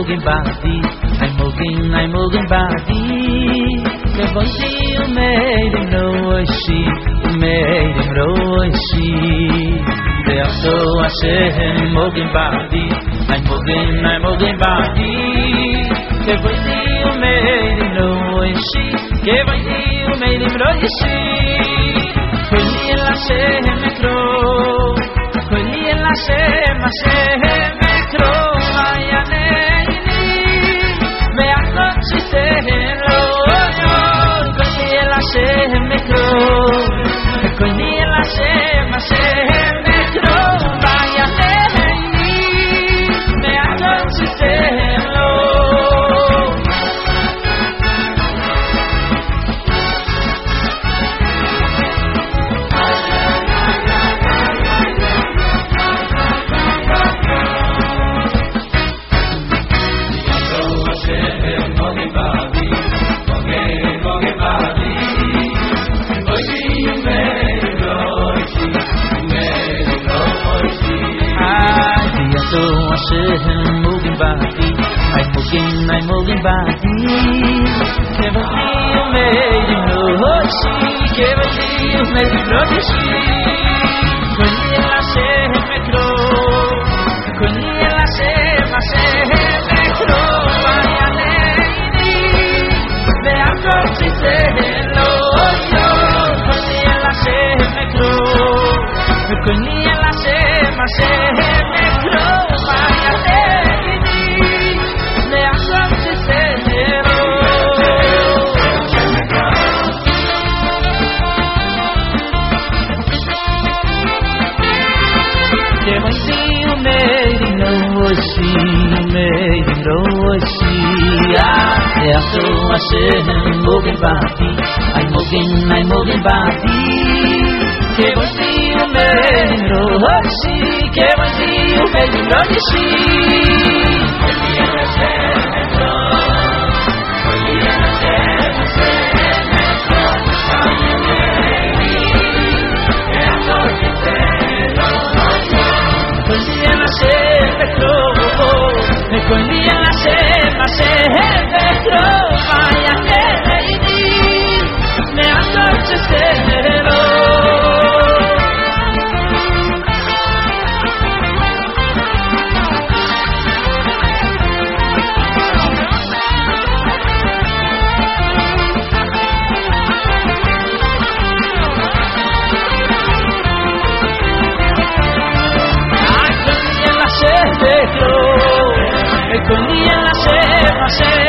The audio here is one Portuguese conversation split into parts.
השם מוגן בעדי, אי מוגן, אי מוגן בעדי, כבודי ומרים ראשי, ומרים ראשי. ויעשו השם מוגן בעדי, אי מוגן, אי מוגן בעדי, כבודי ומרים ראשי, כבודי ומרים ראשי. קולי אל השם אקרוא קולי אל השם, השם אקרוא say night moving by me. Give it to you, made know. Oh, she gave it to made Μπούμε πάθη, Μπούμε πάθη. Και μοστι, ο Μέτρο, Και μοστι, ο Μέτρο, Ότι σι. Πολύ αλασέρ, Πετρο. Πολύ αλασέρ, Πασέ, Πασέ, Πασέ, Πασέ, Πασέ, Πασέ, Πασέ, Venía en la selva,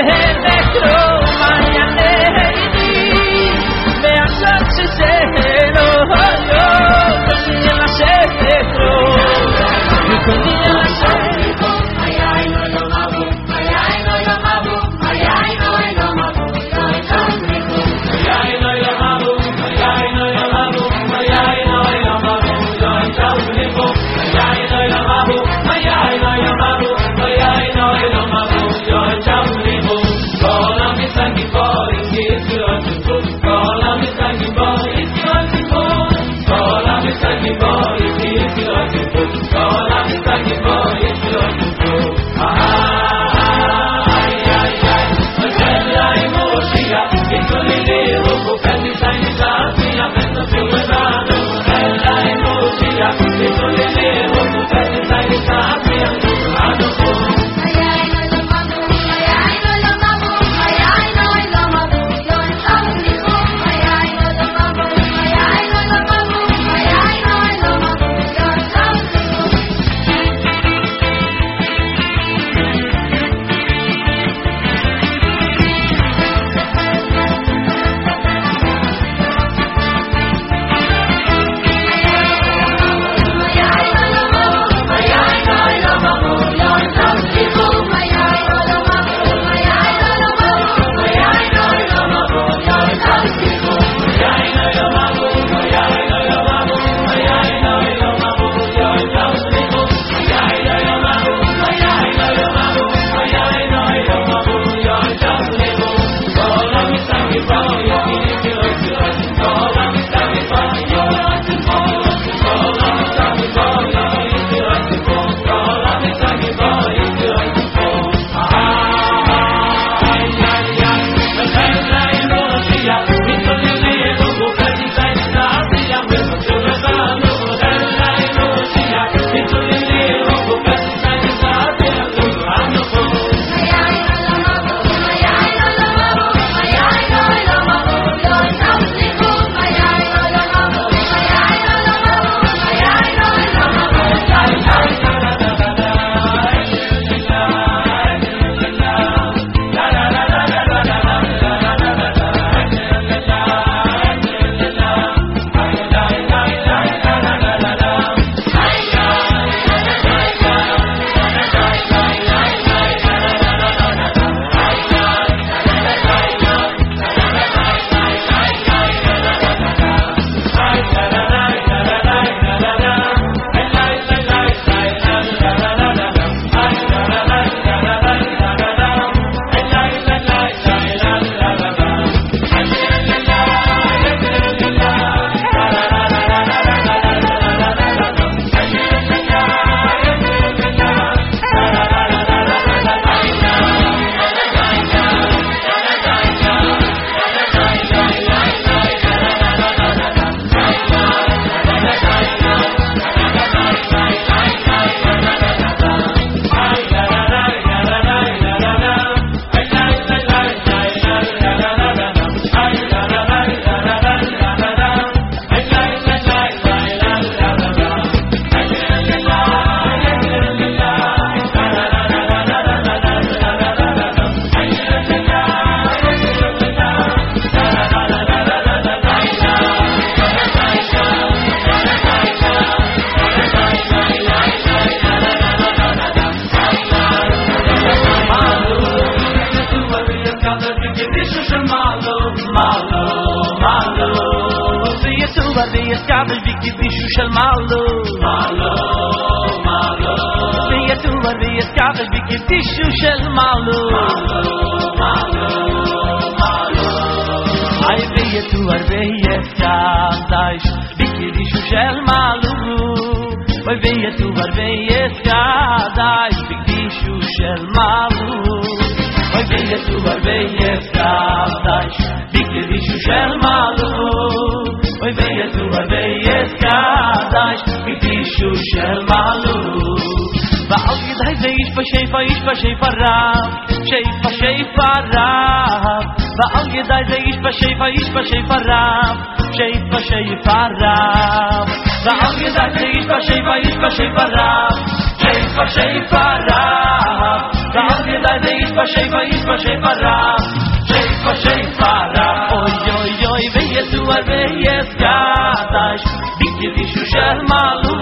Szejfa, szejfa, izba, szejfa, raf Szejfa, szejfa, raf Oj, oj, oj, wyjezuar, wyjezgadaś Bicie wiszu szermalu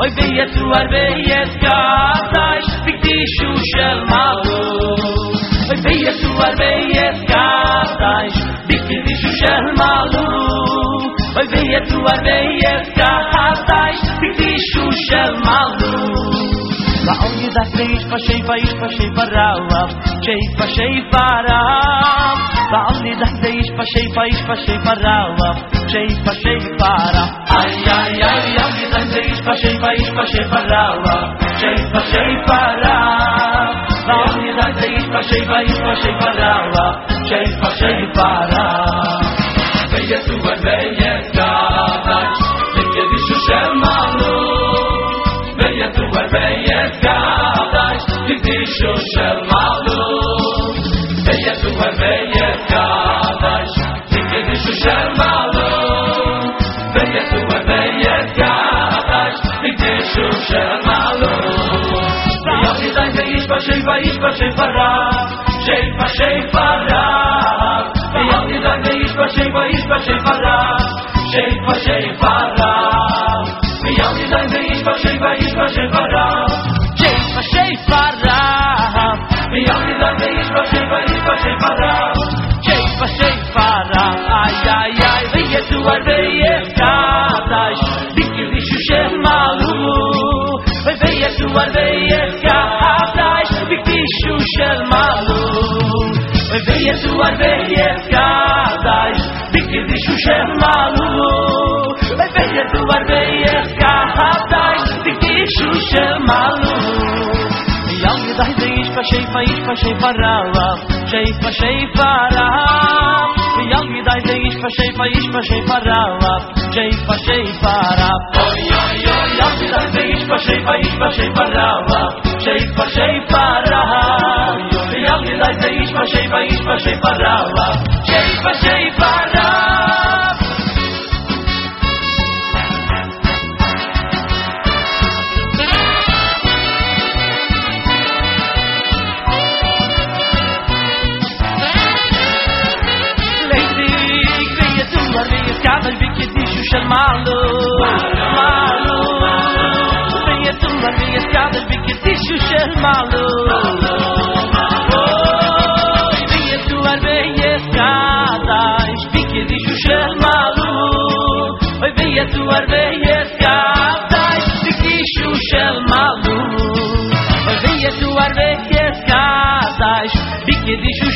Oj, wyjezuar, wyjezgadaś Bicie wiszu szermalu Oj, wyjezuar, wyjezgadaś Bicie wiszu szermalu Oj, wyjezuar, wyjezgadaś Bicie wiszu szermalu ואוי דאס שייפה שייפה שייפה שייפה רב שייפה שייפה רב ואוי דאס שייפה שייפה שייפה שייפה רב שייפה שייפה רב איי איי איי אוי דאס שייפה שייפה שייפה שייפה רב שייפה שייפה רב ואוי דאס שייפה שייפה שייפה שייפה רב שייפה שייפה רב ויסובן ויסבן gadash Bikidishu shel malu Veyetu ar veyes gadash Bikidishu shel malu Veyetu ar veyes gadash Bikidishu shel malu Yom yidai veish b'sheifa ish b'sheifa rab Sheifa sheifa rab Yom yidai veish b'sheifa ish b'sheifa rab Sheifa sheifa rab Yom yidai veish b'sheifa ish b'sheifa rab Sheifa sheifa rav Yidai veish b'sheifa ish b'sheifa rab Sheifa sheifa rav Ay ay ay Veyetu ar veyes gadash Bikidishu shel malu Veyetu ar veyes gadash Bikidishu shel malu Veyetu ar veyes gadash Bikidishu shel malu Veyetu ar veyes gadash Bikidishu shel malu Yal yidai zeish pa sheifa ish pa sheifa rav Sheifa sheifa rav Yal yidai zeish pa sheifa ish pa sheifa rav Sheifa sheifa rav Oy oy oy Yal yidai zeish pa sheifa ish pa sheifa rav Sheifa sheifa rav Yal yidai zeish pa sheifa ish pa sheifa rav Sheifa sheifa rav bikidishu shel malu Malu Veyetu ar veyeskabel bikidishu shel malu Oy, Veyetu ar veyeskadash bikidishu shel malu Oy, Veyetu ar veyeskadash bikidishu shel malu Oy, Veyetu ar veyeskadash bikidishu shel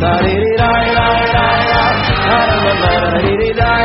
da di di da da da da da da da